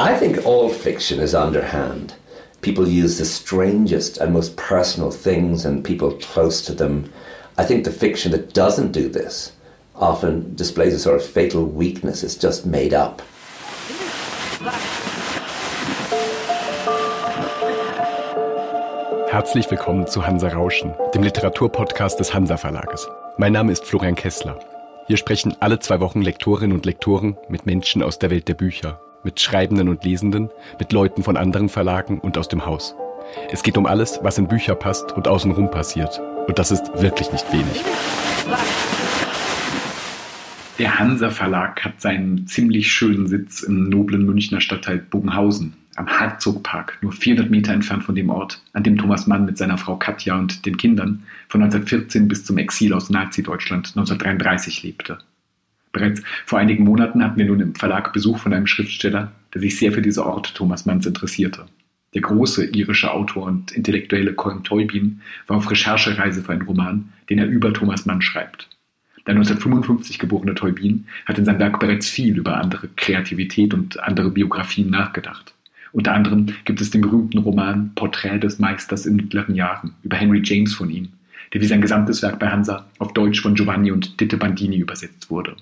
I think all fiction is underhand. People use the strangest and most personal things and people close to them. I think the fiction that doesn't do this often displays a sort of fatal weakness. It's just made up. Herzlich willkommen zu Hansa Rauschen, dem Literaturpodcast des Hansa Verlages. Mein Name ist Florian Kessler. Hier sprechen alle zwei Wochen Lektorinnen und Lektoren mit Menschen aus der Welt der Bücher, mit Schreibenden und Lesenden, mit Leuten von anderen Verlagen und aus dem Haus. Es geht um alles, was in Bücher passt und außenrum passiert. Und das ist wirklich nicht wenig. Der Hansa Verlag hat seinen ziemlich schönen Sitz im noblen Münchner Stadtteil Bogenhausen am Herzogpark, nur 400 Meter entfernt von dem Ort, an dem Thomas Mann mit seiner Frau Katja und den Kindern von 1914 bis zum Exil aus Nazi-Deutschland 1933 lebte. Bereits vor einigen Monaten hatten wir nun im Verlag Besuch von einem Schriftsteller, der sich sehr für diese Orte Thomas Manns interessierte. Der große irische Autor und Intellektuelle Colm Teubin war auf Recherchereise für einen Roman, den er über Thomas Mann schreibt. Der 1955 geborene Teubin hat in seinem Werk bereits viel über andere Kreativität und andere Biografien nachgedacht. Unter anderem gibt es den berühmten Roman Porträt des Meisters in mittleren Jahren über Henry James von ihm, der wie sein gesamtes Werk bei Hansa auf Deutsch von Giovanni und Ditte Bandini übersetzt wurde.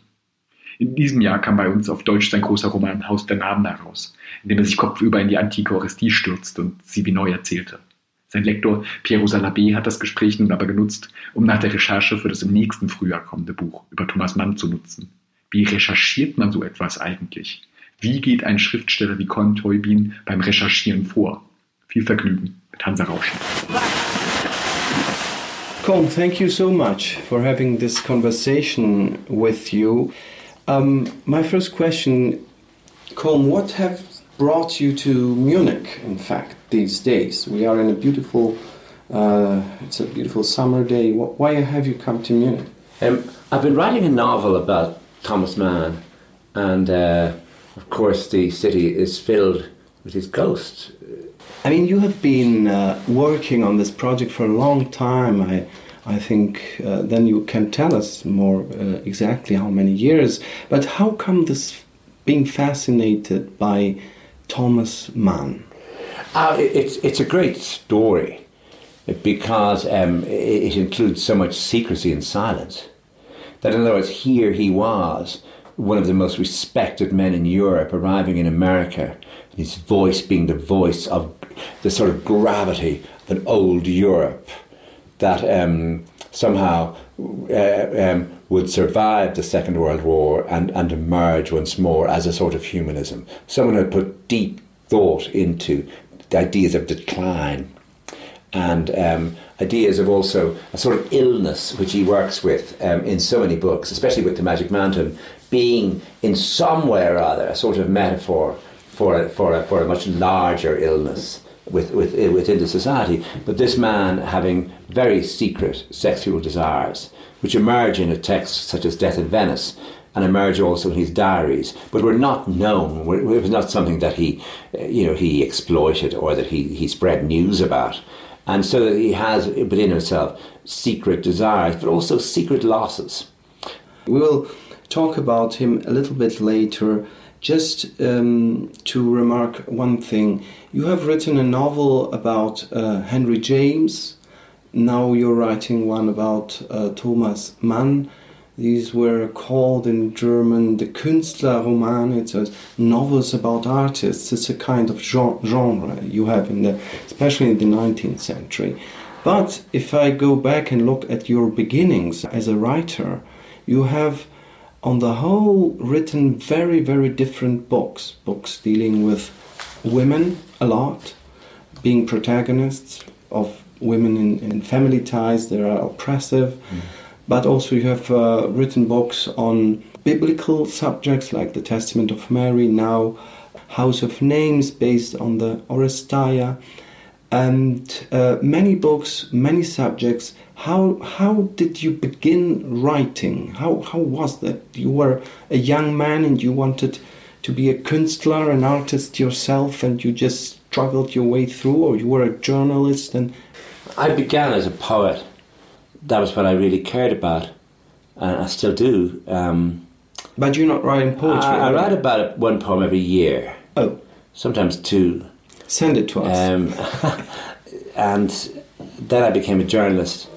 In diesem Jahr kam bei uns auf Deutsch sein großer Roman Haus der Namen heraus, in dem er sich kopfüber in die antike Orestie stürzt und sie wie neu erzählte. Sein Lektor Piero Salabé hat das Gespräch nun aber genutzt, um nach der Recherche für das im nächsten Frühjahr kommende Buch über Thomas Mann zu nutzen. Wie recherchiert man so etwas eigentlich? Wie geht ein Schriftsteller wie Con Teubin beim Recherchieren vor? Viel Vergnügen mit Hansa Rauschen. Colm, thank you so much for having this conversation with you. Um, my first question, Colm, what have brought you to Munich, in fact, these days? We are in a beautiful, uh, it's a beautiful summer day. Why have you come to Munich? Um, I've been writing a novel about Thomas Mann, and uh, of course, the city is filled with his ghosts. I mean, you have been uh, working on this project for a long time. I, I think uh, then you can tell us more uh, exactly how many years. But how come this being fascinated by Thomas Mann? Uh, it's it's a great story because um, it, includes so much secrecy and silence. That in other words, here he was one of the most respected men in Europe arriving in America, his voice being the voice of the sort of gravity of an old Europe that um, somehow uh, um, would survive the Second World War and, and emerge once more as a sort of humanism. Someone had put deep thought into the ideas of decline and um, ideas of also a sort of illness which he works with um, in so many books, especially with The Magic Mountain, being in some way or other a sort of metaphor for a, for a, for a much larger illness with, with, eh, within the society. But this man having very secret sexual desires, which emerge in a text such as Death in Venice, and emerge also in his diaries, but were not known. It was not something that he, eh, you know, he exploited or that he, he spread news about. And so he has within himself secret desires, but also secret losses. We will talk about him a little bit later. Just um, to remark one thing, you have written a novel about uh, Henry James. Now you're writing one about uh, Thomas Mann. These were called in German the Künstlerroman. It's a novels about artists. It's a kind of genre you have in the, especially in the 19th century. But if I go back and look at your beginnings as a writer, you have on the whole, written very, very different books. Books dealing with women a lot, being protagonists of women in, in family ties that are oppressive. Mm. But also, you have uh, written books on biblical subjects like the Testament of Mary, now House of Names, based on the Oresteia, and uh, many books, many subjects how how did you begin writing? How how was that? You were a young man and you wanted to be a Künstler, an artist yourself, and you just struggled your way through, or you were a journalist and. I began as a poet. That was what I really cared about, and I still do. Um, but you're not writing poetry. I, I write about one poem every year. Oh. sometimes two. Send it to us. Um, and then I became a journalist,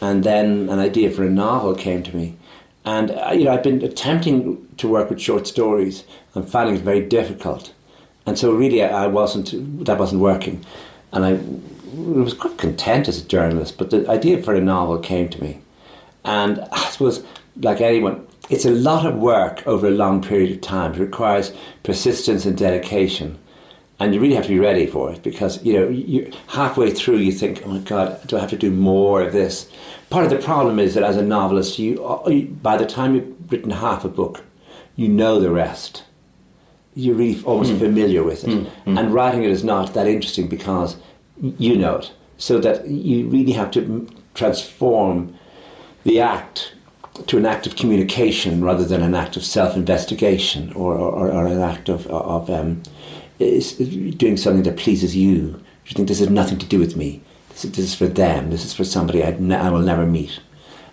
and then an idea for a novel came to me. And uh, you know, I've been attempting to work with short stories and finding it very difficult. And so, really, I wasn't that wasn't working, and I was quite content as a journalist. But the idea for a novel came to me, and I suppose, like anyone, it's a lot of work over a long period of time. It requires persistence and dedication and you really have to be ready for it because you know you halfway through you think oh my god do i have to do more of this part of the problem is that as a novelist you by the time you've written half a book you know the rest you're really almost mm. familiar with it mm. Mm. and writing it is not that interesting because you know it so that you really have to transform the act to an act of communication rather than an act of self-investigation or, or, or an act of, of um, is doing something that pleases you. You think this has nothing to do with me. This is, this is for them. This is for somebody ne- i will never meet,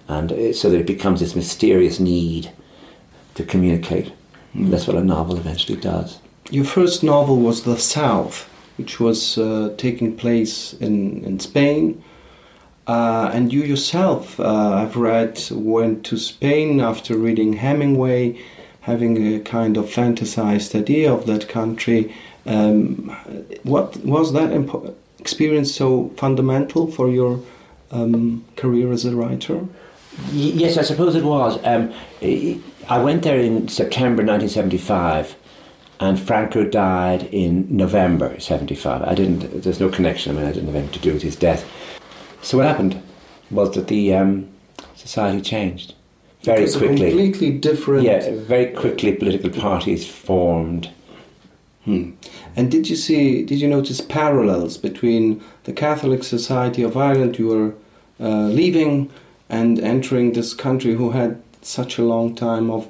and uh, so that it becomes this mysterious need to communicate. Mm. That's what a novel eventually does. Your first novel was The South, which was uh, taking place in in Spain. Uh, and you yourself, uh, I've read, went to Spain after reading Hemingway, having a kind of fantasized idea of that country, um, what was that experience so fundamental for your um, career as a writer? Yes, I suppose it was. Um, I went there in September 1975, and Franco died in November 75. I didn't. There's no connection. I mean, I didn't have anything to do with his death. So what happened was that the um, society changed very quickly. Completely different. Yeah, very quickly. Political parties formed Hmm. And did you see? Did you notice parallels between the Catholic Society of Ireland you were uh, leaving and entering this country, who had such a long time of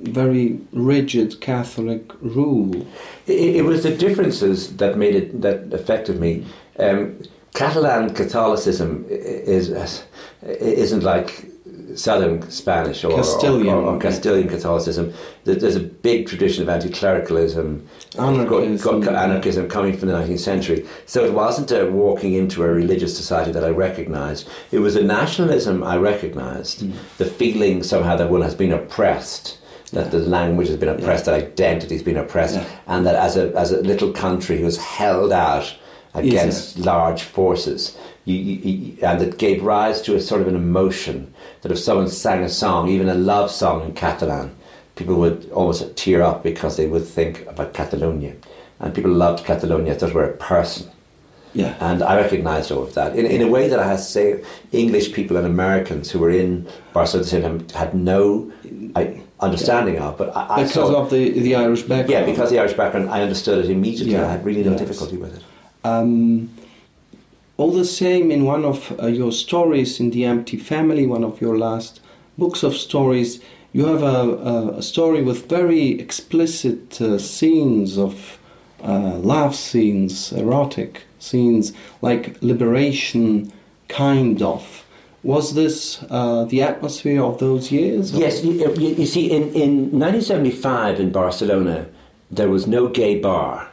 very rigid Catholic rule? It, it was the differences that made it that affected me. Um, Catalan Catholicism is isn't like Southern Spanish or Castilian, or, or Castilian Catholicism. There's a big tradition of anti-clericalism, anarchism, anarchism coming from the 19th century. So it wasn't a walking into a religious society that I recognised. It was a nationalism I recognised. Mm. The feeling somehow that one has been oppressed that yeah. the language has been oppressed, yeah. that identity has been oppressed, yeah. and that as a, as a little country who's held out against large forces, you, you, and it gave rise to a sort of an emotion that if someone sang a song, even a love song in Catalan, people would almost tear up because they would think about Catalonia. And people loved Catalonia as were a person. Yeah. And I recognised all of that. In, in a way that I have to say, English people and Americans who were in Barcelona at the same time had no I, understanding yeah. of. But I, because saw, of the, the Irish background. Yeah, because the Irish background, I understood it immediately. Yeah. I had really no yes. difficulty with it. Um, all the same, in one of uh, your stories in The Empty Family, one of your last books of stories, you have a, a, story with very explicit uh, scenes of uh, love scenes, erotic scenes, like liberation, kind of. Was this uh, the atmosphere of those years? Yes, you, you, you see, in, in 1975 in Barcelona, there was no gay bar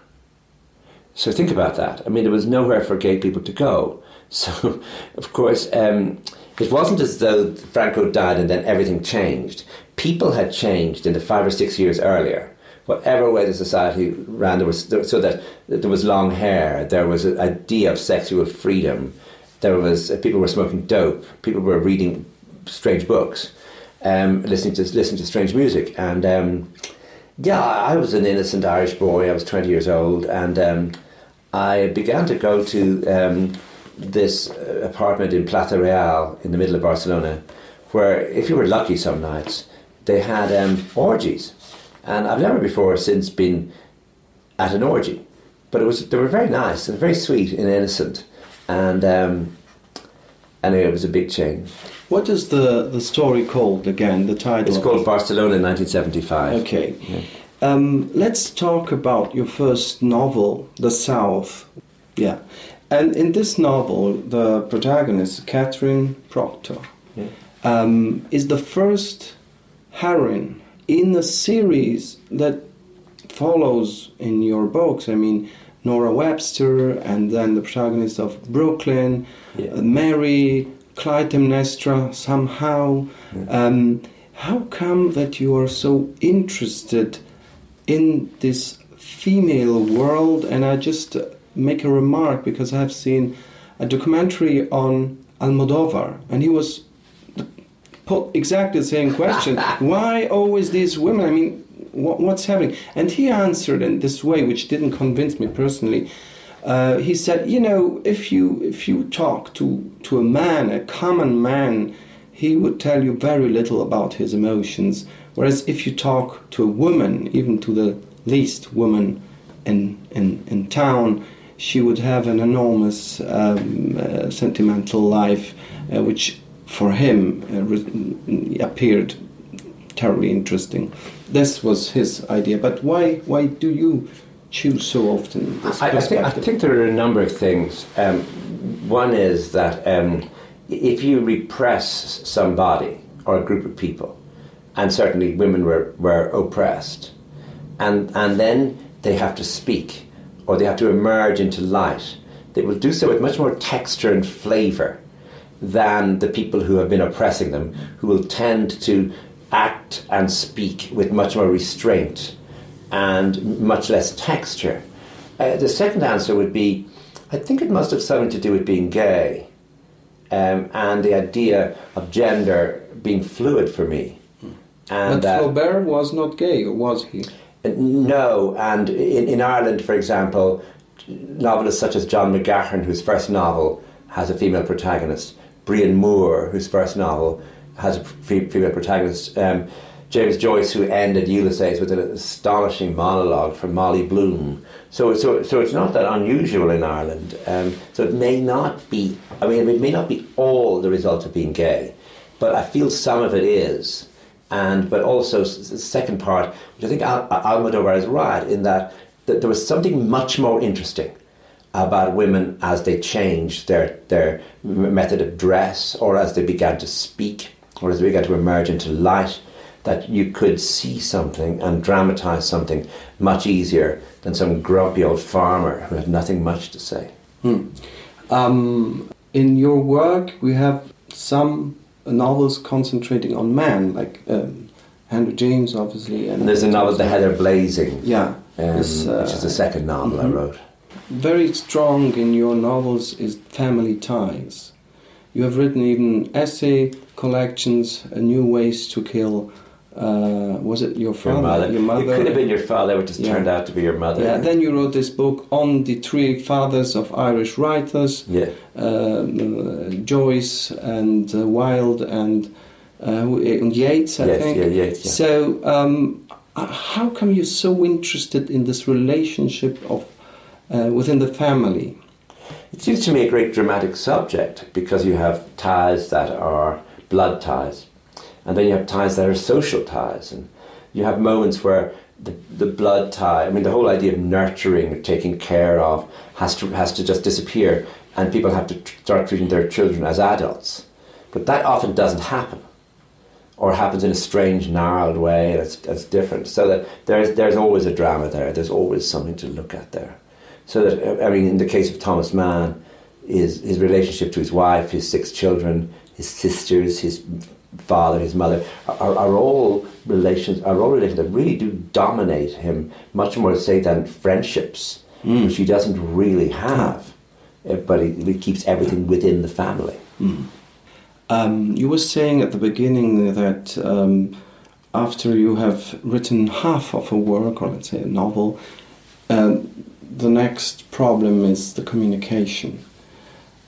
so think about that. I mean, there was nowhere for gay people to go. So, of course, um, it wasn't as though Franco died and then everything changed. People had changed in the five or six years earlier. Whatever way the society ran, there was so that there was long hair. There was an idea of sexual freedom. There was people were smoking dope. People were reading strange books, um, listening to listening to strange music, and um, yeah, I was an innocent Irish boy. I was twenty years old, and um, I began to go to um, this uh, apartment in Plaza Real in the middle of Barcelona, where if you were lucky some nights, they had um, orgies. And I've never before since been at an orgy, but it was they were very nice and very sweet and innocent, and um, anyway, it was a big change. What is the the story called again? The title? It's called Barcelona in 1975. Okay. Yeah. Um, let's talk about your first novel, The South. Yeah. And in this novel, the protagonist, Catherine Proctor, yeah. um, is the first heroine in a series that follows in your books. I mean, Nora Webster, and then the protagonist of Brooklyn, Yeah. uh, Mary, Clytemnestra, somehow. Um, how come that you are so interested in this female world? And I just make a remark because I've seen a documentary on Almodovar, and he was put exactly the same question. Why always these women? I mean, what, what's happening? And he answered in this way, which didn't convince me personally. Uh, he said, you know, if you if you talk to to a man, a common man, he would tell you very little about his emotions. Whereas if you talk to a woman, even to the least woman in in, in town, she would have an enormous um, uh, sentimental life, uh, which for him uh, re- appeared terribly interesting. This was his idea. But why why do you choose so often this I, I, think, I think there are a number of things. Um, one is that um, if you repress somebody or a group of people, and certainly women were, were oppressed, and, and then they have to speak or they have to emerge into light, they will do so with much more texture and flavour than the people who have been oppressing them, who will tend to act and speak with much more restraint and much less texture. Uh, the second answer would be I think it must have something to do with being gay um, and the idea of gender being fluid for me. And but that- Flaubert was not gay, was he? no, and in, in Ireland, for example, novelists such as John McGahern, whose first novel has a female protagonist, Brian Moore, whose first novel has a female protagonist, um, James Joyce, who ended Ulysses with an astonishing monologue from Molly Bloom. So, so, so it's not that unusual in Ireland. Um, so it may not be. I mean, it may not be all the result of being gay, but I feel some of it is and but also the second part, which I think Al- Almodovar is right in that, that there was something much more interesting about women as they changed their their method of dress, or as they began to speak, or as they began to emerge into light. That you could see something and dramatize something much easier than some grumpy old farmer who had nothing much to say. Um, in your work, we have some novels concentrating on man, like um, Henry James, obviously, And there's a novel, The Heather Blazing, Yeah, um, uh, which is the second novel I wrote. very strong in your novels is family ties. You have written even essay collections, new ways to kill. Uh, was it your father? Your mother. Your mother. It could have been your father, which has Yeah. turned out to be your mother. Yeah. Then you wrote this book on the three fathers of Irish writers. Yeah. um, Joyce and uh, Wilde and, uh, and Yeats, I Yes, think. yeah, Yeats, yeah. So, um, how come you're so interested in this relationship of uh, within the family? It seems to me a great dramatic subject because you have ties that are blood ties, and then you have ties that are social ties, and you have moments where the, the blood tie, I mean, the whole idea of nurturing or taking care of has to, has to just disappear, and people have to tr- start treating their children as adults. But that often doesn't happen. Or happens in a strange, gnarled way, that's it's different. So that there's, there's always a drama there, there's always something to look at there. So that uh, I mean, in the case of Thomas Mann, his his relationship to his wife, his six children, his sisters, his father, his mother, are, are all relations are all relations that really do dominate him much more, say, than friendships, which he doesn't really have. Uh, But he, he keeps everything within the family. Um, you were saying at the beginning that um, after you have written half of a work, or let's say a novel, uh, the next problem is the communication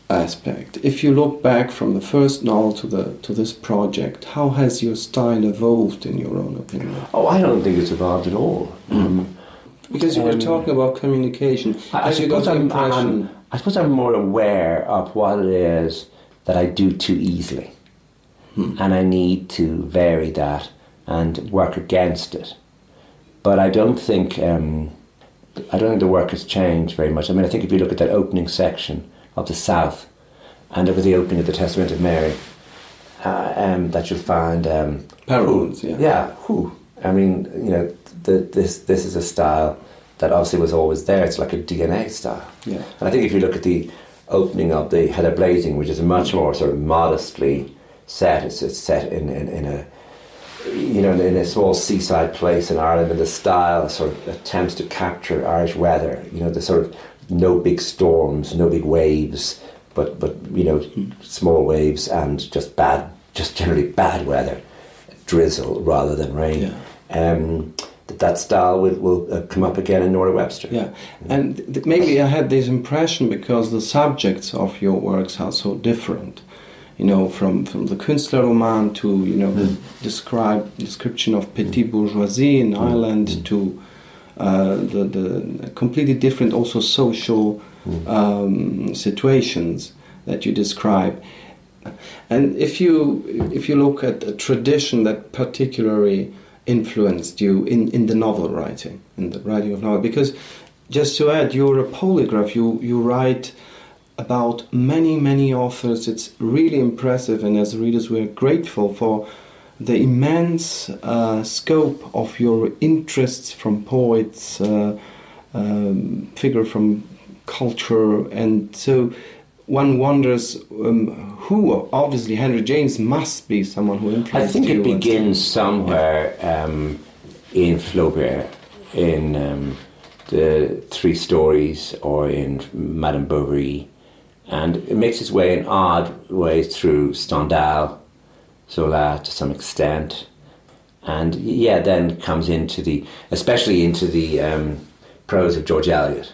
aspect. If you look back from the first novel to the to this project, how has your style evolved in your own opinion? Oh, I don't think it's evolved at all. Um, Because you were Um, talking about communication. I, I Have you got suppose I'm? I'm- I suppose I'm more aware of what it is that I do too easily, and I need to vary that and work against it. But I don't think um, I don't think the work has changed very much. I mean, I think if you look at that opening section of the South, and at the opening of the Testament of Mary, uh, um, that you'll find um, Parallels, whew, yeah. yeah, whew, I mean, you know, the, this this is a style that obviously was always there. It's like a DNA style. Yeah. And I think if you look at the opening of the Heather Blazing, which is much more sort of modestly set, it's, it's set in, in, in a you know, in a small seaside place in Ireland, and the style sort of attempts to capture Irish weather. You know, the sort of no big storms, no big waves, but but you know, small waves and just bad, just generally bad weather, drizzle rather than rain. Yeah. Um, that that style will, will uh, come up again in Nora Webster. Yeah, and th- maybe I had this impression because the subjects of your works are so different. You know, from, from the Künstlerroman to you know the describe description of petit bourgeoisie in Ireland to uh, the the completely different also social um, situations that you describe. And if you if you look at a tradition that particularly influenced you in, in the novel writing, in the writing of novel, because just to add, you're a polygraph. You you write about many many authors. It's really impressive, and as readers, we're grateful for the immense uh, scope of your interests from poets, uh, um, figure from culture, and so one wonders um, who. Obviously, Henry James must be someone who influenced you. I think you. it begins somewhere um, in Flaubert, in um, the Three Stories, or in Madame Bovary, and it makes its way in odd ways through Stendhal, Zola to some extent, and yeah, then comes into the, especially into the um, prose of George Eliot.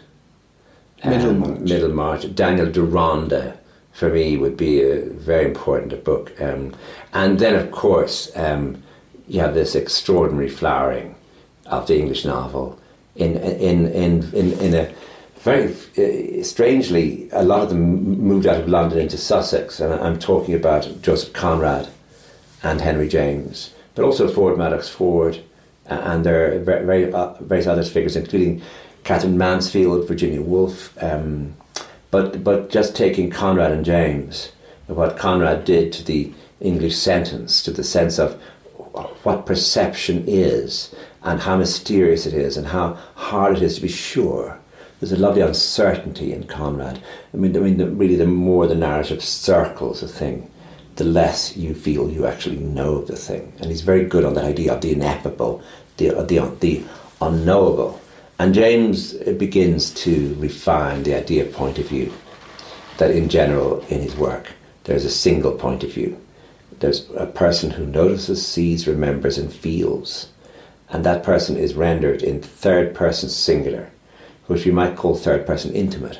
Middlemarch. Middlemarch. Daniel Deronda, for me, would be a very important book. Um, and then, of course, um, you have this extraordinary flowering of the English novel in in in in, in a very uh, strangely, a lot of them moved out of London into Sussex, and I'm talking about Joseph Conrad and Henry James, but also Ford Madox Ford, uh, and there are very, very uh, various other figures, including Katherine Mansfield, Virginia Woolf. Um, but but just taking Conrad and James, what Conrad did to the English sentence, to the sense of what perception is, and how mysterious it is, and how hard it is to be sure. There's a lovely uncertainty in Conrad. I mean, I mean, the, really, the more the narrative circles a thing, the less you feel you actually know the thing. And he's very good on that idea of the ineffable, the uh, the the unknowable. And James begins to refine the idea of point of view. That in general, in his work, there's a single point of view. There's a person who notices, sees, remembers, and feels. And that person is rendered in third person singular, which we might call third person intimate,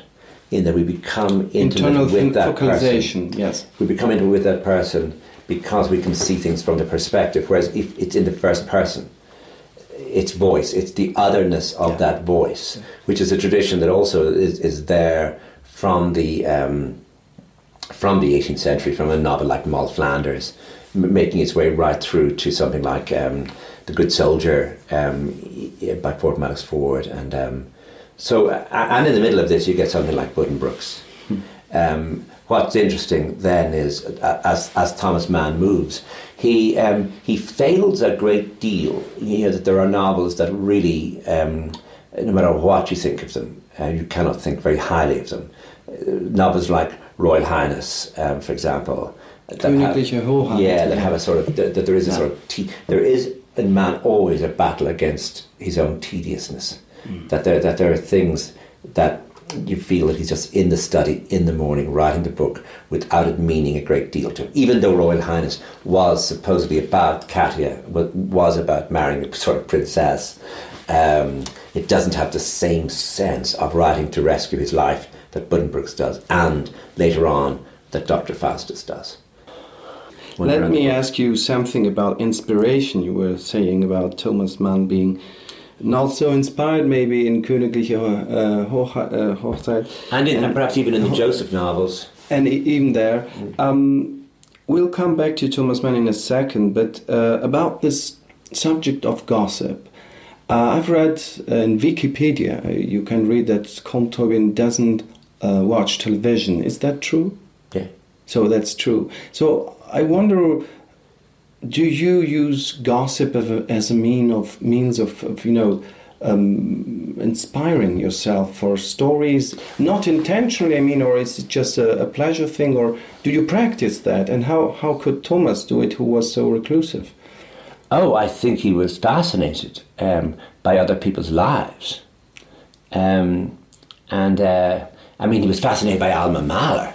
in that we become intimate Internal with that person yes. we become intimate with that person because we can see things from the perspective. Whereas if it's in the first person, it's voice, it's the otherness of Yeah. that voice, which is a tradition that also is, is there from the um, from the 18th century, from a novel like Moll Flanders, m- making its way right through to something like um, The Good Soldier um, by Ford Madox Ford, and um, so and in the middle of this you get something like Buddenbrooks. Um, what's interesting then is as as Thomas Mann moves, he um, he fails a great deal. You know that there are novels that really, um, no matter what you think of them, uh, you cannot think very highly of them. Uh, novels like Royal Highness, um, for example, that have- Königliche Hoheit, yeah, that have a sort of that, that there is a Yeah. sort of te- there is in Mann always a battle against his own tediousness. That there that there are things that you feel that he's just in the study in the morning writing the book without it meaning a great deal to him. Even though Royal Highness was supposedly about Katia, was about marrying a sort of princess, um, it doesn't have the same sense of writing to rescue his life that Buddenbrooks does, and later on that Dr. Faustus does. Let me ask you something about inspiration. You were saying about Thomas Mann being not so inspired, maybe in Königliche uh, Hoch- uh, Hochzeit, And, in, and perhaps even in the Joseph novels. and even there. Um, we'll come back to Thomas Mann in a second, but uh, about this subject of gossip. Uh, I've read uh, in Wikipedia, you can read that Colm Tóibín doesn't uh, watch television. Is that true? Yeah. So that's true. So I wonder do you use gossip as a, mean of means of, of you know um, inspiring yourself for stories? Not intentionally i mean or is it just a, a, pleasure thing or do you practice that? And how, how could thomas do it who was so reclusive? Oh i think he was fascinated um, by other people's lives. Um, and uh, i mean he was fascinated by alma mahler.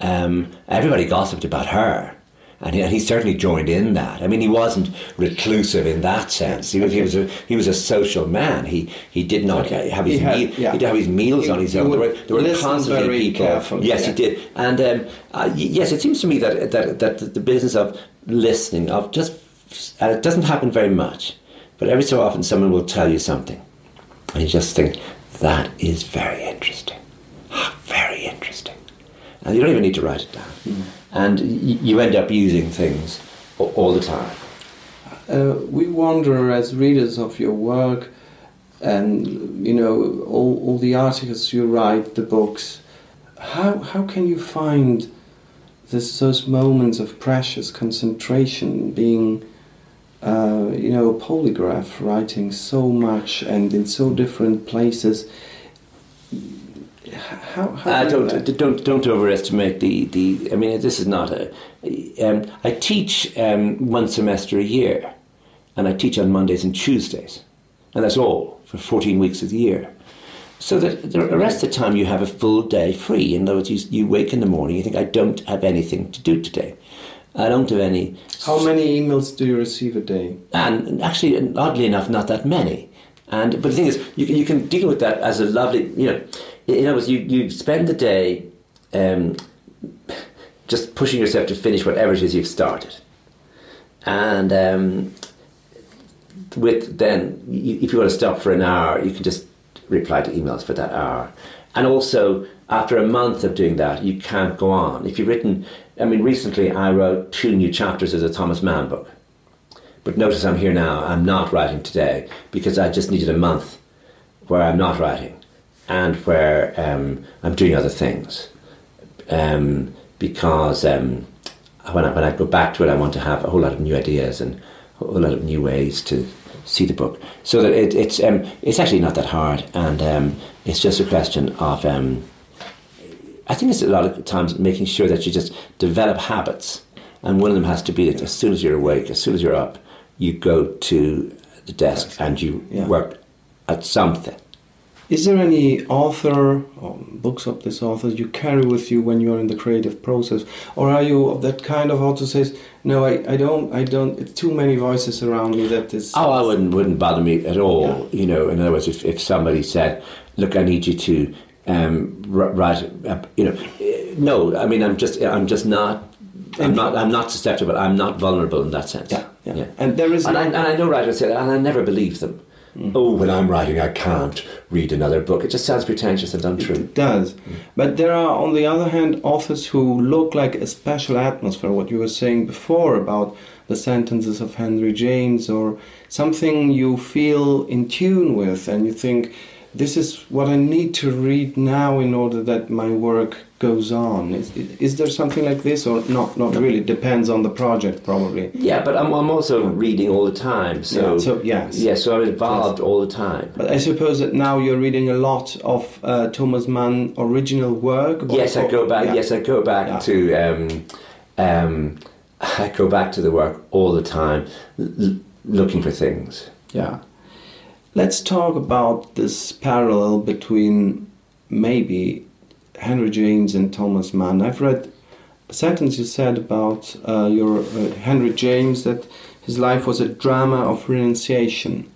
Um, everybody gossiped about her and he, and he, certainly joined in that. I mean, he wasn't reclusive in that sense. He was, he was a he was a social man. He he did not okay. have his had, meal, yeah. he'd have his meals he, on his own. There were, there were constantly people. Careful, yes, yeah. he did. And um, uh, yes, it seems to me that, that that the business of listening of just and it doesn't happen very much, but every so often someone will tell you something, and you just think that is very interesting, very interesting, and you don't even need to write it down. Mm and you end up using things all the time. Uh, we wonder as readers of your work and you know all, all the articles you write the books how, how can you find this, those moments of precious concentration being uh, you know a polygraph writing so much and in so different places how, how uh, don't, don't don't overestimate the, the I mean this is not a um, I teach um, one semester a year and I teach on Mondays and Tuesdays and that's all for 14 weeks of the year. So that the rest of the time you have a full day free. In other words you, you wake in the morning you think I don't have anything to do today. I don't have any how many emails do you receive a day? And actually oddly enough not that many. And but the thing is you can, you can deal with that as a lovely you know in other words, you, you spend the day um, just pushing yourself to finish whatever it is you've started. And um, with then, if you want to stop for an hour, you can just reply to emails for that hour. And also, after a month of doing that, you can't go on. If you've written, I mean, recently I wrote two new chapters of the Thomas Mann book. But notice I'm here now, I'm not writing today because I just needed a month where I'm not writing and where um, I'm doing other things. Um, because um, when, I, when I go back to it, I want to have a whole lot of new ideas and a whole lot of new ways to see the book. So that it, it's um, it's actually not that hard, and um, it's just a question of. Um, I think it's a lot of times making sure that you just develop habits, and one of them has to be that as soon as you're awake, as soon as you're up, you go to the desk and you yeah. work at something. Is there any author or books of this author you carry with you when you're in the creative process, or are you of that kind of author says, "No, I, I don't, I don't. It's too many voices around me that is." Oh, I wouldn't wouldn't bother me at all. Yeah. You know, in other words, if, if somebody said, "Look, I need you to um, write," you know, no, I mean, I'm just, I'm just not I'm not. I'm not susceptible. I'm not vulnerable in that sense. Yeah, yeah. yeah. And there is. And, no I, and I know writers say that, and I never believe them. Mm. Oh, when I'm writing, I can't read another book. It just sounds pretentious and untrue. It does. Mm. But there are, on the other hand, authors who look like a special atmosphere. What you were saying before about the sentences of Henry James, or something you feel in tune with, and you think, this is what I need to read now in order that my work goes on. Is, is there something like this, or not? Not really. Depends on the project, probably. Yeah, but I'm, I'm also reading all the time. So, yeah, so yes, yeah. So I'm involved yes. all the time. But I suppose that now you're reading a lot of uh, Thomas Mann original work. Yes, I go back. Yeah. Yes, I go back yeah. to. Um, um, I go back to the work all the time, l- looking for things. Yeah. Let's talk about this parallel between maybe Henry James and Thomas Mann. I've read a sentence you said about uh, your uh, Henry James that his life was a drama of renunciation.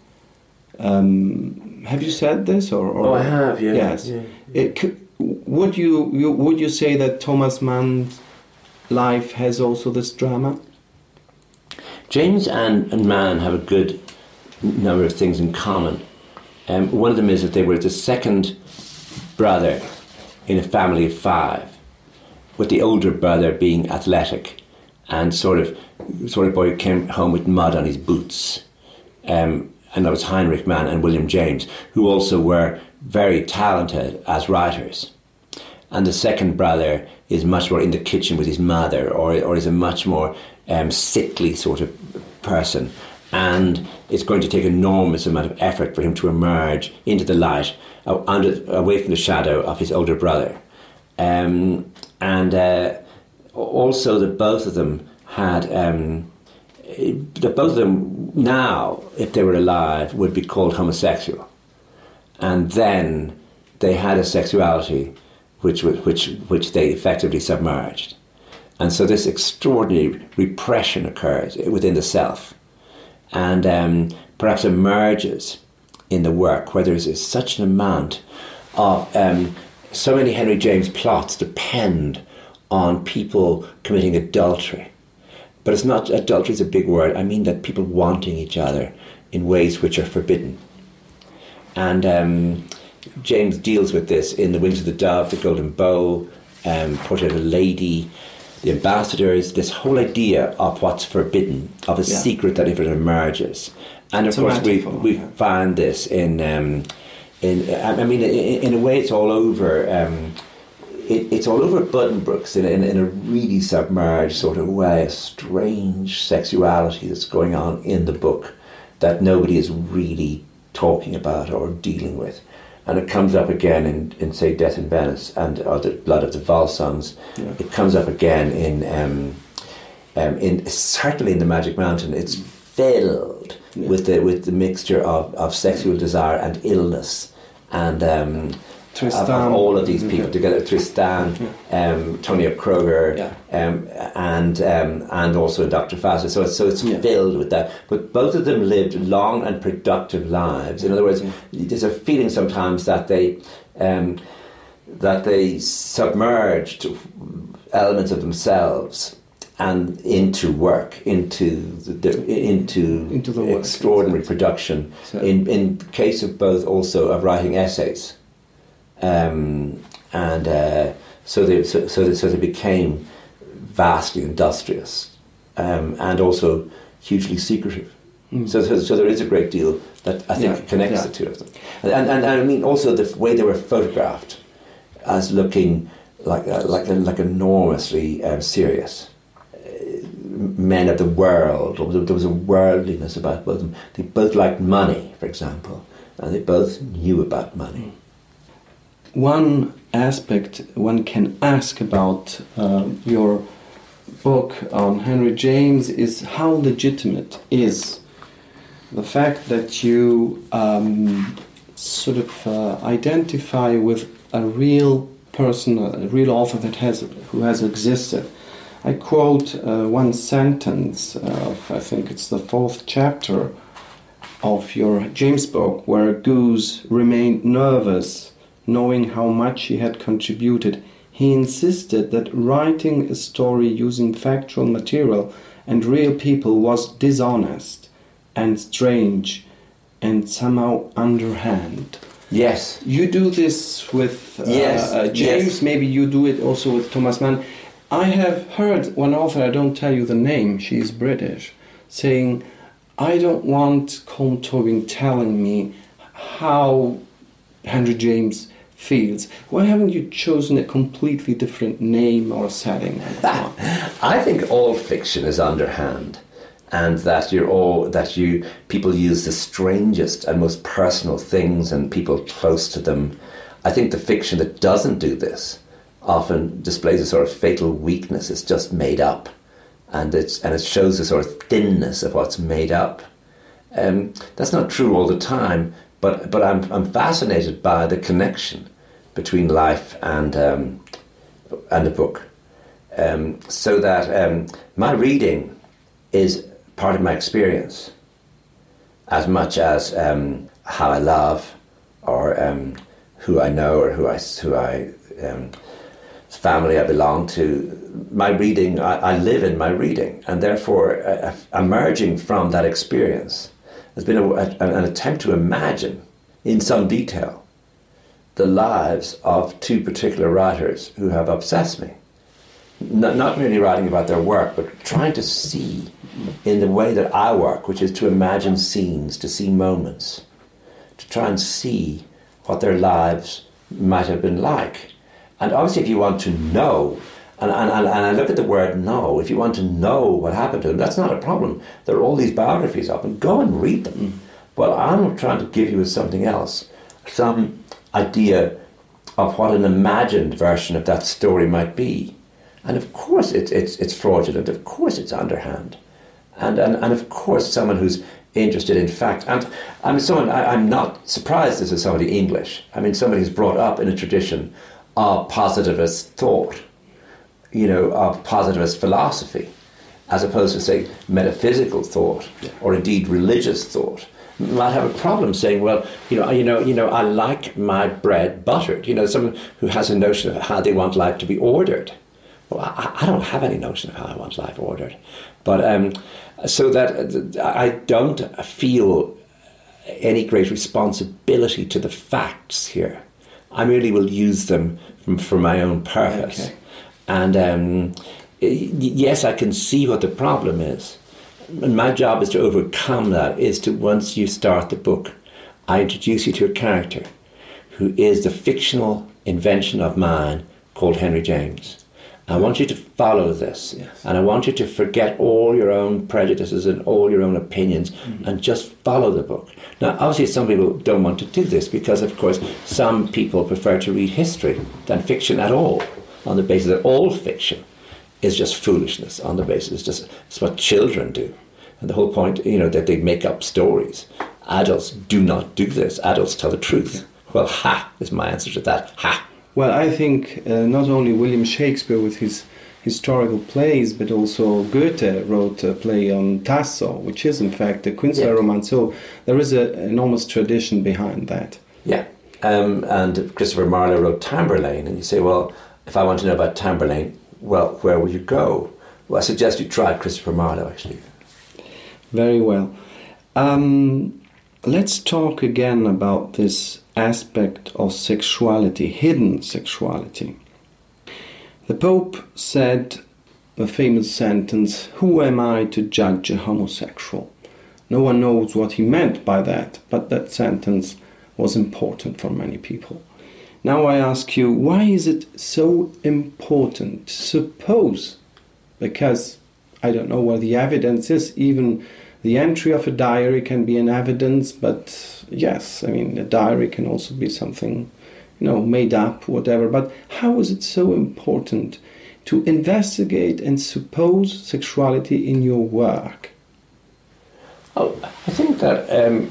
Um, have you said this or, or? Oh, I have. Yeah. Yes. Yeah. It, would you, you would you say that Thomas Mann's life has also this drama? James and, and Mann have a good number of things in common. Um, one of them is that they were the second brother in a family of five, with the older brother being athletic and sort of sort of boy came home with mud on his boots. Um, and that was Heinrich Mann and William James, who also were very talented as writers. And the second brother is much more in the kitchen with his mother, or, or is a much more um, sickly sort of person, and it's going to take enormous amount of effort for him to emerge into the light, under, away from the shadow of his older brother, um, and uh, also that both of them had. Um, that both of them now, if they were alive, would be called homosexual, and then they had a sexuality which which which they effectively submerged, and so this extraordinary repression occurs within the self, and um, perhaps emerges in the work where there is such an amount of um, so many Henry James plots depend on people committing adultery but it's not, adultery is a big word. I mean that people wanting each other in ways which are forbidden. And um, James deals with this in The Wings of the Dove, The Golden Bowl, um, Portrait of a Lady, The Ambassadors, this whole idea of what's forbidden, of a yeah. secret that if it emerges. And of course, we, we find this in, um, in I mean, in, in, a way, it's all over. Um, it, it's all over Buddenbrooks in, in, in, a really submerged sort of way, a strange sexuality that's going on in the book that nobody is really talking about or dealing with. And it comes up again in, in say, Death in Venice and or the Blood of the Volsungs. Yeah. It comes up again in, um, um, in certainly in the Magic Mountain. It's filled yeah. with the with the mixture of, of sexual desire and illness and um, Tristan. Of, all of these people together, Tristan, um, Tonio Kröger yeah. um, and um, and also Dr. Faustus. So, so it's yeah. filled with that. But both of them lived long and productive lives. In other words, there's a feeling sometimes that they um, that they submerged elements of themselves and into work, into the, into, into the extraordinary exactly. production. So. In in case of both, also of writing essays. Um, and uh, so, they, so, so, they, so they became vastly industrious um, and also hugely secretive. Mm. So, so, so, there is a great deal that I think yeah, connects yeah. the two of them. And, and, and, I mean also the way they were photographed as looking like, uh, like, like enormously um, serious men of the world. There was a worldliness about both of them. They both liked money, for example, and they both knew about money one aspect one can ask about uh, your book on Henry James is how legitimate is the fact that you um, sort of uh, identify with a real person, a real author that has who has existed. I quote uh, one sentence of I think it's the fourth chapter of your James book, where Gosse remained nervous knowing how much he had contributed, he insisted that writing a story using factual material and real people was dishonest and strange and somehow underhand. Yes. You do this with uh, yes. Uh, James, yes. maybe you do it also with Thomas Mann. I have heard one author, I don't tell you the name, she is British, saying, I don't want Colm Tóibín telling me how Henry James feels. Why haven't you chosen a completely different name or setting? I think all fiction is underhand and that you're all that you people use the strangest and most personal things and people close to them. I think the fiction that doesn't do this often displays a sort of fatal weakness. It's just made up, and it's and it shows a sort of thinness of what's made up. Um, that's not true all the time, but but I'm I'm fascinated by the connection between life and um, and the book, um, so that um, my reading is part of my experience as much as um, how I love or um, who I know or who I who I family I belong to. My reading, I, I live in my reading, and therefore, uh, emerging from that experience has been a, a, an attempt to imagine in some detail the lives of two particular writers who have obsessed me. Not, not merely writing about their work, but trying to see in the way that I work, which is to imagine scenes, to see moments, to try and see what their lives might have been like. And obviously, if you want to know And, and, and, I look at the word know. If you want to know what happened to him, that's not a problem. There are all these biographies of him. Go and read them. But I'm trying to give you something else. Some idea of what an imagined version of that story might be. And of course it's, it's, it's fraudulent. Of course it's underhand. And, and, and of course someone who's interested in fact. And I'm someone, I, I'm not surprised this is somebody English. I mean, somebody who's brought up in a tradition of positivist thought, you know, of positivist philosophy, as opposed to, say, metaphysical thought or indeed religious thought might have a problem saying, well, you know, you know, you know, I like my bread buttered. You know, someone who has a notion of how they want life to be ordered. Well, I, I don't have any notion of how I want life ordered, but um, so that I don't feel any great responsibility to the facts here. I merely will use them from, for my own purpose. Okay. And um, yes, I can see what the problem is. And my job is to overcome that, is to once you start the book, I introduce you to a character who is the fictional invention of mine called Henry James. I want you to follow this. Yes. And I want you to forget all your own prejudices and all your own opinions mm-hmm. and just follow the book. Now, obviously, some people don't want to do this because, of course, some people prefer to read history than fiction at all on the basis that all fiction is just foolishness, on the basis it's just it's what children do. And the whole point, you know, that they make up stories. Adults do not do this. Adults tell the truth. Well, ha, is my answer to that. Ha. Well, I think uh, not only William Shakespeare with his historical plays, but also Goethe wrote a play on Tasso, which is in fact a Künstlerroman. Yeah. So there is an enormous tradition behind that. Yeah, um, and Christopher Marlowe wrote Tamburlaine, and you say, well, if I want to know about Tamburlaine, well, where will you go? Well, I suggest you try Christopher Marlowe, actually. Very well. Um, let's talk again about this aspect of sexuality, hidden sexuality. The Pope said a famous sentence Who am I to judge a homosexual? No one knows what he meant by that, but that sentence was important for many people. Now I ask you, why is it so important? Suppose, because I don't know what the evidence is, even the entry of a diary can be an evidence, but yes, I mean, a diary can also be something, you know, made up, whatever. But how is it so important to investigate and suppose sexuality in your work? Oh, I think that um,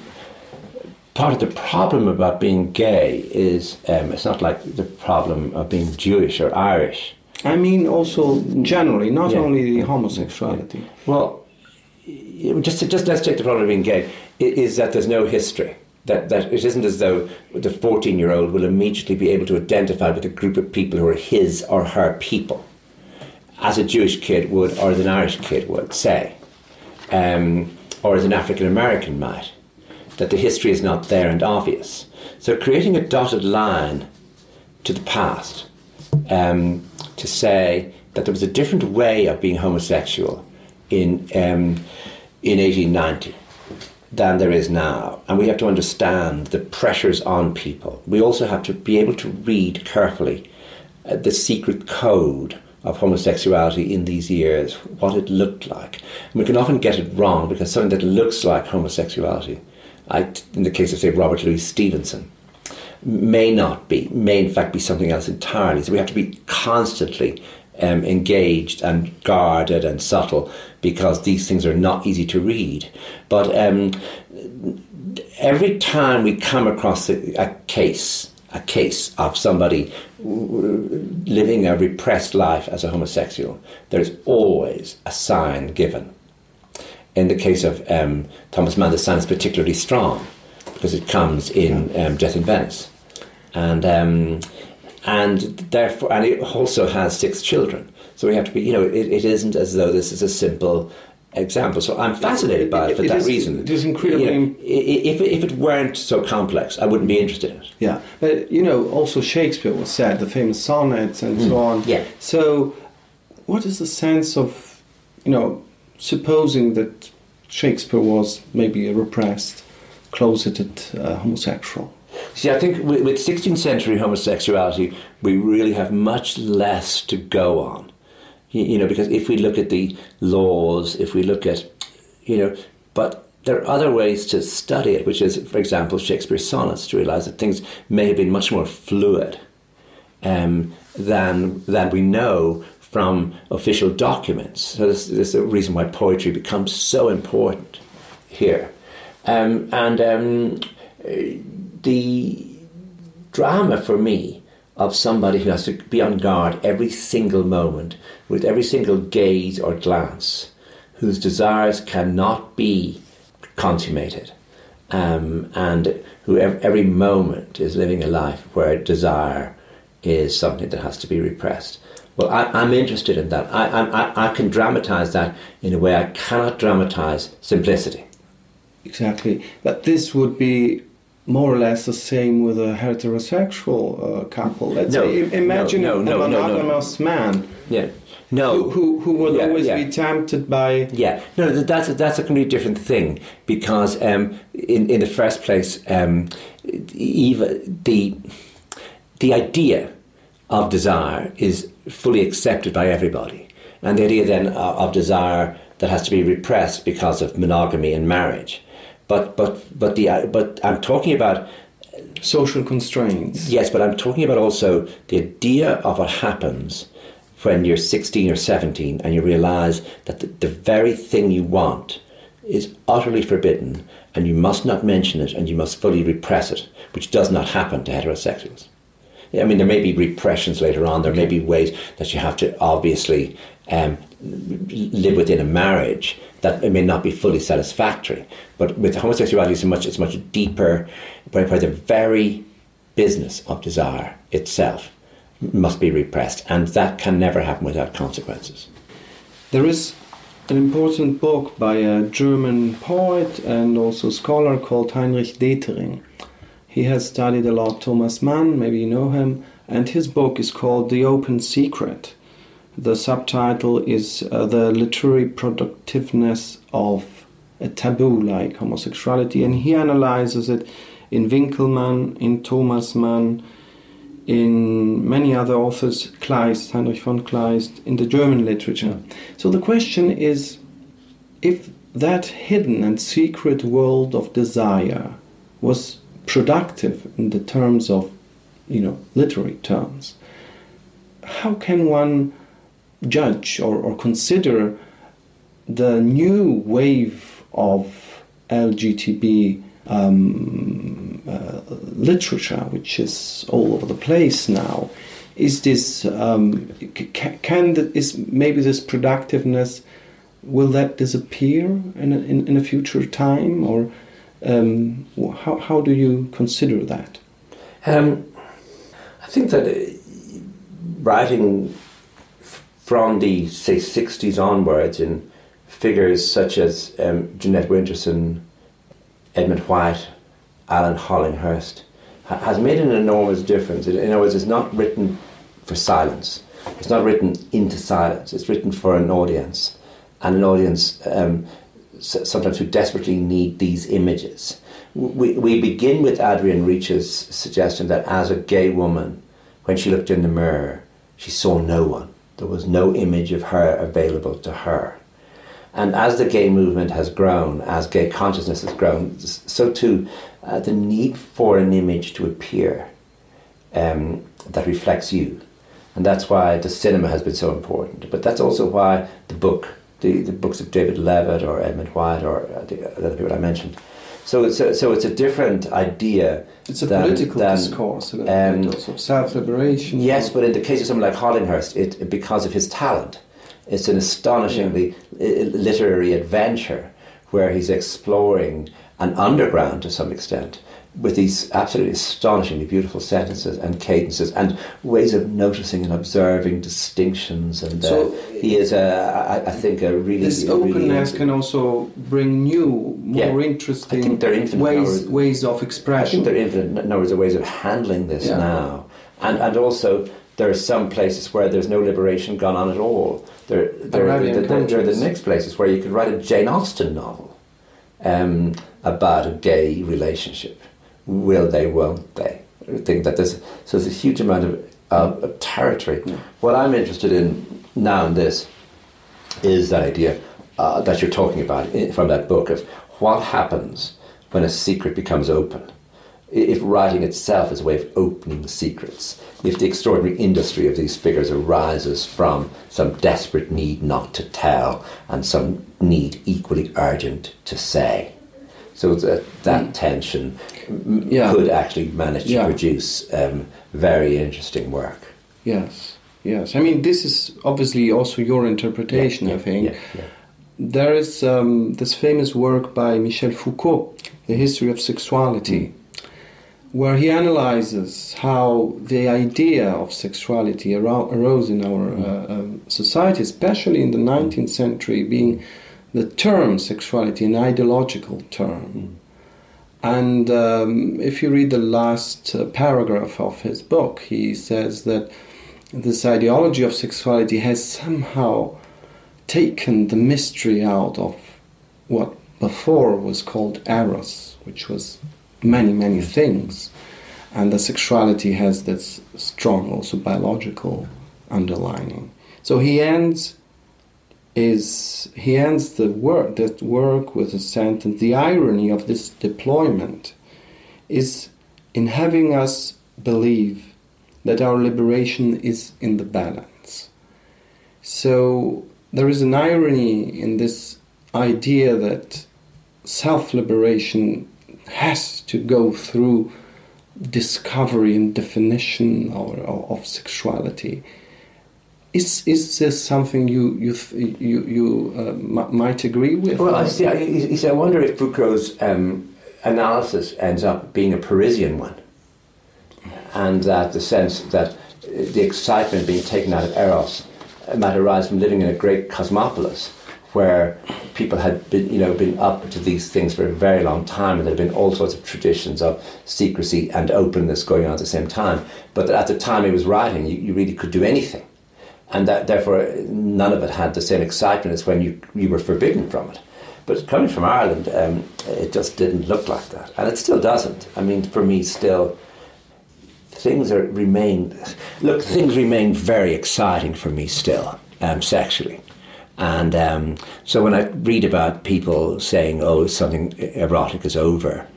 part of the problem about being gay is um, it's not like the problem of being Jewish or Irish. I mean, also generally, not yeah. only the homosexuality. Well, just just let's take the problem of being gay is that there's no history. That that it isn't as though the 14 year old will immediately be able to identify with a group of people who are his or her people, as a Jewish kid would or as an Irish kid would say, um, or as an African American might. That the history is not there and obvious. So creating a dotted line to the past um, to say that there was a different way of being homosexual in um, in 1890 than there is now. And we have to understand the pressures on people. We also have to be able to read carefully uh, the secret code of homosexuality in these years, what it looked like. And we can often get it wrong because something that looks like homosexuality, I, in the case of, say, Robert Louis Stevenson, may not be, may in fact be something else entirely. So we have to be constantly um, engaged and guarded and subtle because these things are not easy to read. But um, every time we come across a, a case, a case of somebody living a repressed life as a homosexual, there's always a sign given. In the case of um, Thomas Mann, the sign is particularly strong because it comes in um, Death in Venice. And um, and therefore, and it also has six children. So we have to be, you know, it, it isn't as though this is a simple example. So I'm fascinated by it for it that is, reason. It is incredibly. You know, if, if it weren't so complex, I wouldn't be interested in it. Yeah, but you know, also Shakespeare was said, the famous sonnets and mm. so on. Yeah. So, what is the sense of, you know, supposing that Shakespeare was maybe a repressed, closeted uh, homosexual? See, I think with 16th century homosexuality, we really have much less to go on You, know, because if we look at the laws, if we look at, you know, but there are other ways to study it, which is, for example, Shakespeare's sonnets, to realize that things may have been much more fluid um, than, than we know from official documents. So this, this is the reason why poetry becomes so important here. Um, and um, the drama for me of somebody who has to be on guard every single moment with every single gaze or glance, whose desires cannot be consummated, um, and who every moment is living a life where desire is something that has to be repressed. Well, I, am interested in that. I, I, I can dramatize that in a way I cannot dramatize simplicity. Exactly. But this would be more or less the same with a heterosexual uh, couple. Let's no, say, imagine no, no, a monogamous man. Yeah. No. Who, who, who would yeah, always yeah. be tempted by. Yeah. No, that's a, that's a completely different thing because, um, in, in the first place, um, even the, the idea of desire is fully accepted by everybody. And the idea then of desire that has to be repressed because of monogamy and marriage but but but the but I'm talking about social constraints. Yes, but I'm talking about also the idea of what happens when you're 16 or 17 and you realize that the, the very thing you want is utterly forbidden and you must not mention it and you must fully repress it, which does not happen to heterosexuals. I mean, there may be repressions later on. There may be ways that you have to obviously um, live within a marriage that it may not be fully satisfactory. But with homosexuality, it's much it's much deeper, where, where the very business of desire itself must be repressed, and that can never happen without consequences. There is an important book by a German poet and also scholar called Heinrich Detering. He has studied a lot Thomas Mann, maybe you know him, and his book is called The Open Secret. The subtitle is uh, The Literary Productiveness of a Taboo Like Homosexuality, and he analyzes it in Winckelmann, in Thomas Mann, in many other authors, Kleist, Heinrich von Kleist, in the German literature. So the question is if that hidden and secret world of desire was productive in the terms of, you know, literary terms, how can one judge or, or consider the new wave of LGTB um, uh, literature, which is all over the place now. Is this um, can, the, is maybe this productiveness will that disappear in a, in, in a future time or um, how how do you consider that? Um, I think that uh, writing from the say 60s onwards in figures such as um, Jeanette Winterson, Edmund White, Alan Hollinghurst, ha- has made an enormous difference. In other words, it's not written for silence. It's not written into silence. It's written for an audience, and an audience um, sometimes who desperately need these images. We, we begin with Adrienne Rich's suggestion that as a gay woman, when she looked in the mirror, she saw no one. There was no image of her available to her. And as the gay movement has grown, as gay consciousness has grown, so too uh, the need for an image to appear um, that reflects you. And that's why the cinema has been so important. But that's also why the book, the, the books of David Leavitt or Edmund White or uh, the other people I mentioned. So it's a, so it's a different idea. It's a than, political than, discourse, um, self-liberation. Yes, but in the case of someone like Hollinghurst, it, because of his talent, it's an astonishingly yeah. literary adventure where he's exploring an underground to some extent with these absolutely astonishingly beautiful sentences and cadences and ways of noticing and observing distinctions. And uh, he is, a, I, I think, a really this openness really, can also bring new, more yeah, interesting ways ways of expression. I think there are infinite numbers of ways of handling this yeah. now, and and also there are some places where there's no liberation gone on at all. There, there, there, there are the next places where you could write a Jane Austen novel um, about a gay relationship. Will they? Won't they? Think that there's so there's a huge amount of of, of territory. What I'm interested in now in this is that idea uh, that you're talking about from that book of what happens when a secret becomes open. If writing itself is a way of opening secrets, if the extraordinary industry of these figures arises from some desperate need not to tell and some need equally urgent to say. So that, that tension Yeah. could actually manage to Yeah. produce um, very interesting work. Yes, yes. I mean, this is obviously also your interpretation, I think. Yeah, yeah. There is um, this famous work by Michel Foucault, The History of Sexuality, where he analyzes how the idea of sexuality aro- arose in our uh, um, society, especially in the 19th century, being the term sexuality an ideological term. And um, if you read the last uh, paragraph of his book, he says that this ideology of sexuality has somehow taken the mystery out of what before was called eros, which was many, many things. And the sexuality has this strong, also biological underlining. So he ends is he ends the work that work with a sentence. The irony of this deployment is in having us believe that our liberation is in the balance. So there is an irony in this idea that self liberation has to go through discovery and definition of, of sexuality. Is, is this something you you you, you uh, might agree with? Well, I see. I, see, I wonder if Foucault's um, analysis ends up being a Parisian one, and that the sense that the excitement being taken out of eros might arise from living in a great cosmopolis where people had been, you know, been up to these things for a very long time, and there had been all sorts of traditions of secrecy and openness going on at the same time. But at the time he was writing, you, you really could do anything and that therefore none of it had the same excitement as when you you were forbidden from it. But coming from Ireland, um, it just didn't look like that, and it still doesn't. I mean, for me, still things are remain. Look, things remain very exciting for me still, um, sexually. And um, so when I read about people saying, "Oh, something erotic is over,"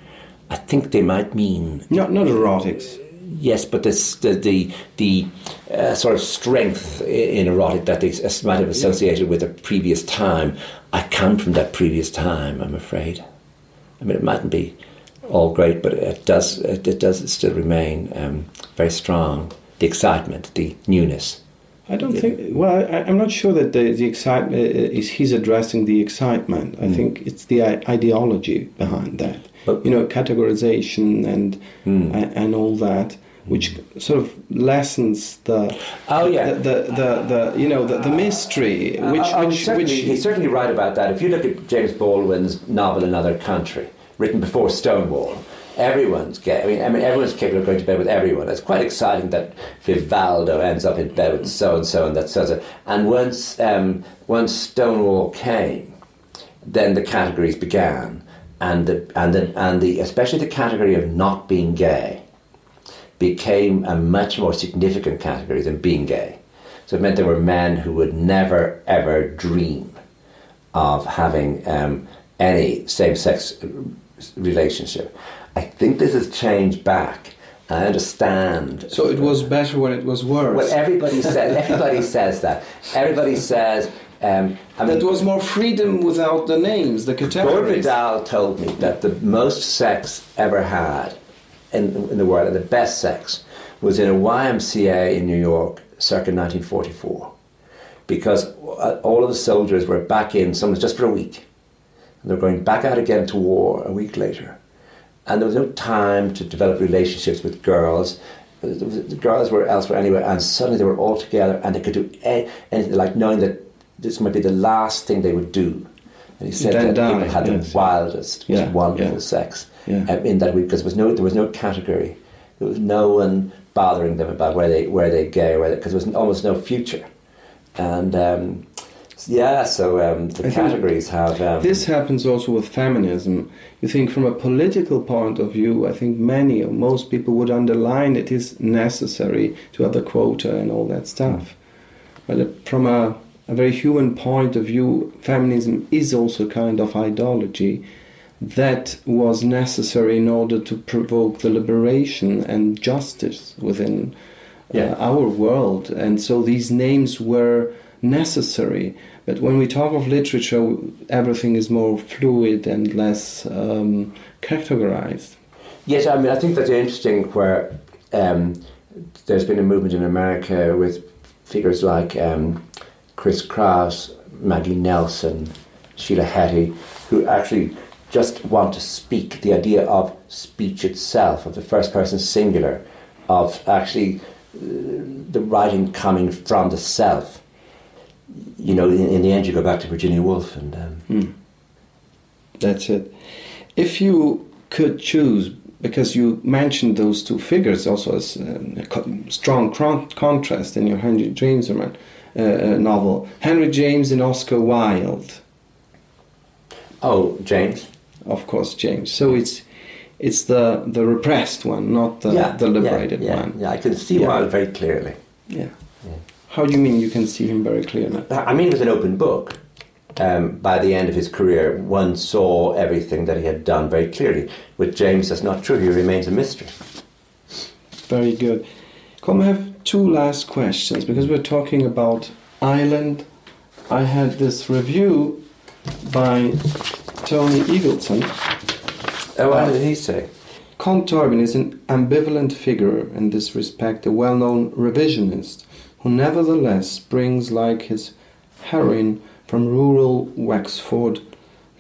I think they might mean Not not erotics. Yes, but this, the the the uh, sort of strength in erotic that they might have associated with a previous time. I come from that previous time. I'm afraid. I mean, it mightn't be all great, but it does it, it does still remain um, very strong. The excitement, the newness. I don't think. Well, I, I'm not sure that the, the excitement is he's addressing the excitement. I think it's the ideology behind that. But- you know, categorization and Hmm. and, all that, which sort of lessens the Oh, yeah. the, the, the, the you know the, the mystery which I- I which, certainly, which he's certainly right about that. If you look at James Baldwin's novel Another Country, written before Stonewall, everyone's gay. I mean, I mean, everyone's capable of going to bed with everyone. It's quite exciting that Vivaldo ends up in bed with so and so and that so and so. And once um, once Stonewall came, then the categories began, and the and the and the especially the category of not being gay became a much more significant category than being gay. So it meant there were men who would never ever dream of having um, any same-sex relationship. I think this has changed back. I understand. so it was better when it was worse. Well, everybody says. Everybody says that. Everybody says. Um, I mean, that was more freedom without the names, the categories. Vidal told me that the most sex ever had in, in the world, and the best sex, was in a YMCA in New York circa 1944. Because all of the soldiers were back in, some was just for a week. And they were going back out again to war a week later. And there was no time to develop relationships with girls. The girls were elsewhere anyway, and suddenly they were all together and they could do anything, like knowing that this might be the last thing they would do. And he said that die, people had yes. the wildest, Yeah, wonderful yeah. sex Yeah. um, in that week because there was no there was no category. There was no one bothering them about where they where they gay because there was almost no future. And um, Yeah, so um, the I categories have. Um, This happens also with feminism. You think, from a political point of view, I think many or most people would underline it is necessary to have the quota and all that stuff. But from a, a very human point of view, feminism is also a kind of ideology that was necessary in order to provoke the liberation and justice within uh, Yeah. our world. And so these names were necessary. But when we talk of literature, everything is more fluid and less um, categorized. Yes, I mean, I think that's interesting where um, there's been a movement in America with figures like um, Chris Kraus, Maggie Nelson, Sheila Heti, who actually just want to speak the idea of speech itself, of the first person singular, of actually uh, the writing coming from the self. You know, in, in the end, you go back to Virginia Woolf and. Um, That's it. If you could choose, because you mentioned those two figures also as um, a strong con- contrast in your Henry James uh, uh, novel, Henry James and Oscar Wilde. oh, James. of course, James. So it's it's the the repressed one, not the, the liberated yeah, one. Yeah, I can see Yeah. Wilde very clearly. Yeah. How do you mean you can see him very clearly? I mean, with an open book. Um, by the end of his career, one saw everything that he had done very clearly. With James, that's not true. He remains a mystery. Very good. Come, have two last questions because we're talking about Ireland. I had this review by Tony Eagleton. Oh, what uh, did he say? Colm Tóibín is an ambivalent figure in this respect, a well known revisionist who nevertheless springs like his heroine from rural Wexford,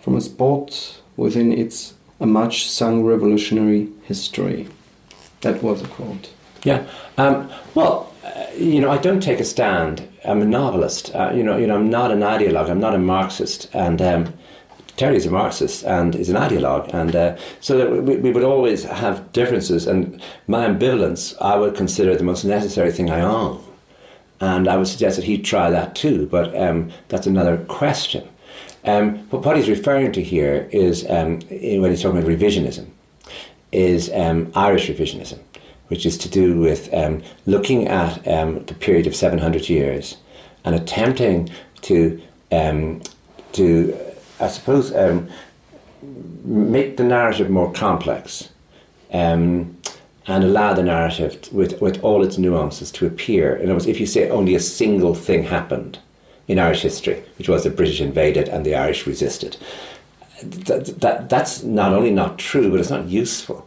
from a spot within its a much sung revolutionary history. That was a quote. Yeah. Um, well, uh, you know, I don't take a stand. I'm a novelist. Uh, you know, you know, I'm not an ideologue. I'm not a Marxist. And um, Terry is a Marxist and is an ideologue, and uh, so we, we would always have differences. And my ambivalence, I would consider the most necessary thing I own. And I would suggest that he try that too, but um, that's another question. Um, what he's referring to here is, um, when he's talking about revisionism, is um, Irish revisionism, which is to do with um, looking at um, the period of 700 years and attempting to, um, to I suppose, um, make the narrative more complex um, and allow the narrative with, with all its nuances to appear. In other words, if you say only a single thing happened in Irish history, which was the British invaded and the Irish resisted, that, that, that's not only not true, but it's not useful.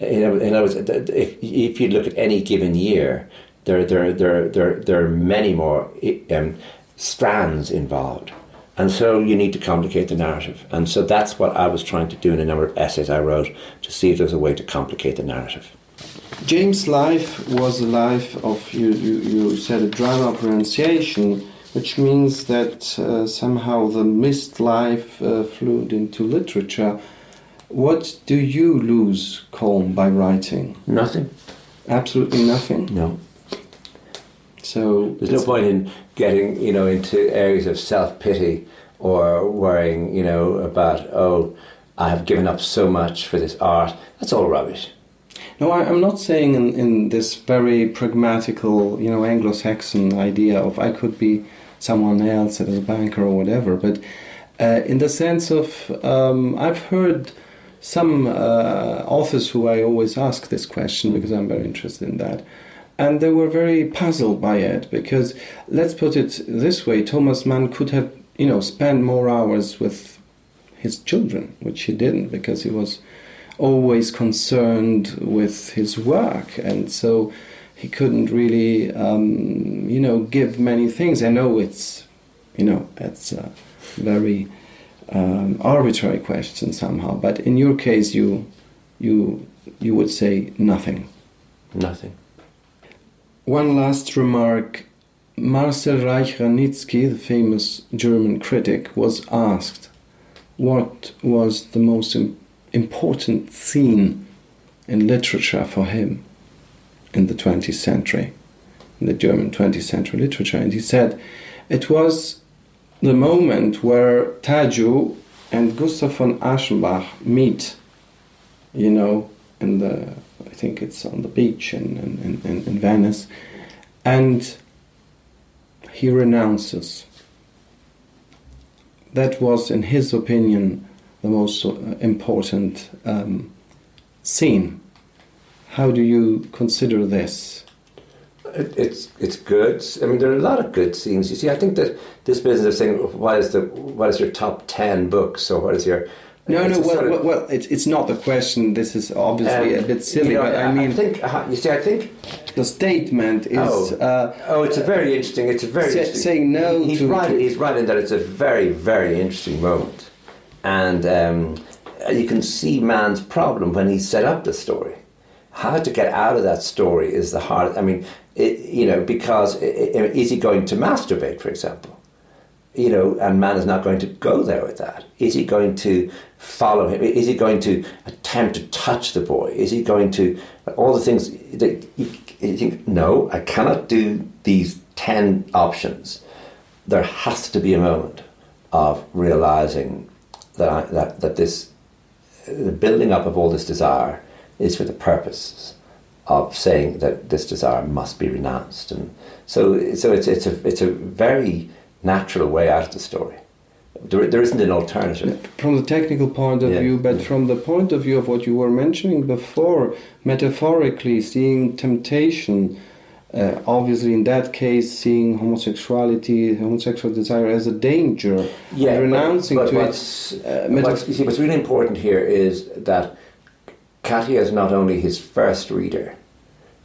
In other, words, if, if you look at any given year, there, there, there, there, there are many more um, strands involved. And so you need to complicate the narrative. And so that's what I was trying to do in a number of essays I wrote to see if there's a way to complicate the narrative. James' life was a life of, you, you, you said, a drama of renunciation, which means that uh, somehow the missed life uh, flowed into literature. What do you lose, Colm, by writing? Nothing. Absolutely nothing. No. So There's no point in getting, you know, into areas of self pity or worrying, you know, about oh, I have given up so much for this art. That's all rubbish. No, I, I'm not saying in, in this very pragmatical, you know, Anglo-Saxon idea of I could be someone else as a banker or whatever, but uh, in the sense of um, I've heard some uh, authors who I always ask this question because I'm very interested in that, and they were very puzzled by it because let's put it this way: Thomas Mann could have, you know, spent more hours with his children, which he didn't because he was always concerned with his work, and so he couldn't really, um, you know, give many things. I know it's, you know, it's a very um, arbitrary question somehow, but in your case, you, you, you would say nothing. Nothing. One last remark. Marcel Reich-Ranicki, the famous German critic, was asked what was the most important scene in literature for him in the 20th century, in the German 20th century literature. And he said it was the moment where Tadzio and Gustav von Aschenbach meet, you know, in the, I think it's on the beach in, in, in, in Venice, and he renounces. That was, in his opinion, the most uh, important um, scene. How do you consider this? It, it's it's good. I mean, there are a lot of good scenes. You see, I think that this business of saying what is the what is your top ten books or what is your no, no. Well, sort of- well, well it's, it's not the question. This is obviously Um, a bit silly, you know, but I mean, think uh, you see, I think the statement is Oh. uh, oh, it's a very interesting. It's a very Say- interesting, saying no He's to- right. to- He's right in that it's a very very interesting moment, and um, you can see Mann's problem when he set up the story. How to get out of that story is the hard. I mean, it, you know, because i i is he going to masturbate, for example? you know, and Mann is not going to go there with that. Is he going to follow him? Is he going to attempt to touch the boy? Is he going to all the things that you, you think? No, I cannot do these ten options. There has to be a moment of realizing that I, that that this the building up of all this desire is for the purpose of saying that this desire must be renounced, and so so it's it's a it's a very natural way out of the story. There, there isn't an alternative. from the technical point of Yeah, view, but yeah. from the point of view of what you were mentioning before, metaphorically seeing temptation, uh, obviously in that case, seeing homosexuality, homosexual desire as a danger, Yeah, renouncing but, but to what's, it. Uh, what's, you see, what's really important here is that Katia is not only his first reader,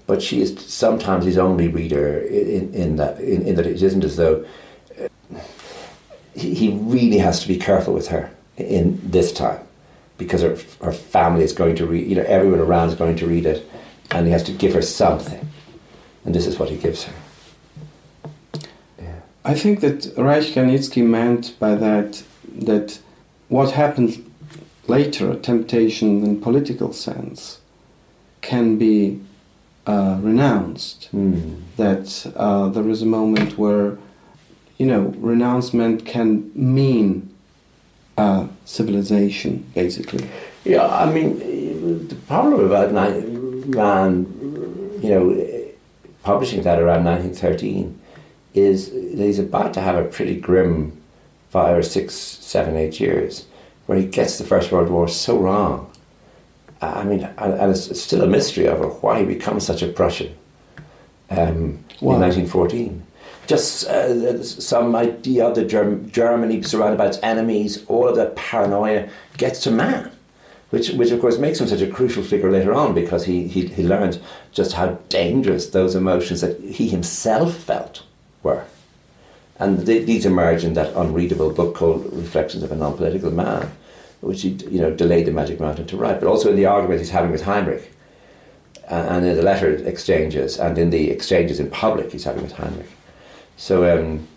but she is sometimes his only reader in, in that in, in that it isn't as though uh, he, he really has to be careful with her in this time because her, her family is going to read you know everyone around is going to read it and he has to give her something and this is what he gives her yeah. I think that Reich-Ranicki meant by that that what happened later, a temptation in political sense, can be uh, renounced. Hmm. That uh, there is a moment where, you know, renouncement can mean uh, civilization, basically. Yeah, I mean, the problem about ni- Mann, you know, publishing that around 1913 is that he's about to have a pretty grim five or six, seven, eight years where he gets the First World War so wrong. I mean, and, and it's still a mystery over why he becomes such a Prussian um, in 1914. Just uh, some idea of the Germ- Germany surrounded by its enemies, all of that paranoia gets to Mann, which, which of course makes him such a crucial figure later on because he, he, he learns just how dangerous those emotions that he himself felt were. And th- these emerge in that unreadable book called Reflections of a Non-Political Man, which he you know delayed the Magic Mountain to write, but also in the argument he's having with Heinrich, and in the letter exchanges, and in the exchanges in public he's having with Heinrich. So um,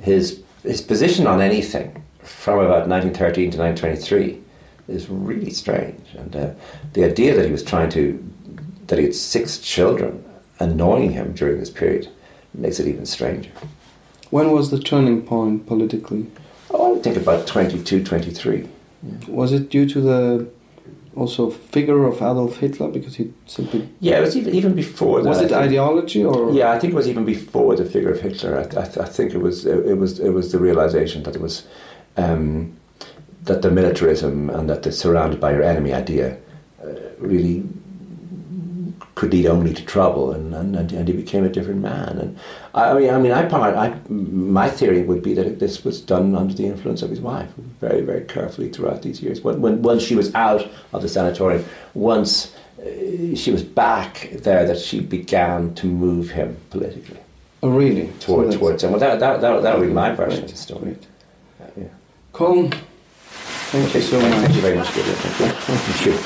his his position on anything from about 1913 to 1923 is really strange, and uh, the idea that he was trying to that he had six children annoying him during this period makes it even stranger. When was the turning point politically? Oh, I would think about 22, 23. Was it due to the also figure of Adolf Hitler because he simply Yeah, it was even, even before that. was it think. ideology or Yeah, I think it was even before the figure of Hitler. I, I, I think it was it, was it was the realization that it was um, that the militarism and that the surrounded by your enemy idea uh, really could lead only to trouble, and, and, and he became a different man. And I I mean, I mean, I part, I my theory would be that this was done under the influence of his wife, very very carefully throughout these years. When, when once she was out of the sanatorium, once uh, she was back there, that she began to move him politically oh, really So towards towards him. Well, that that that, that would be my version of the story. great. Yeah. Colm, thank you so much. Thank you very much, Gideon. Thank you. Thank you.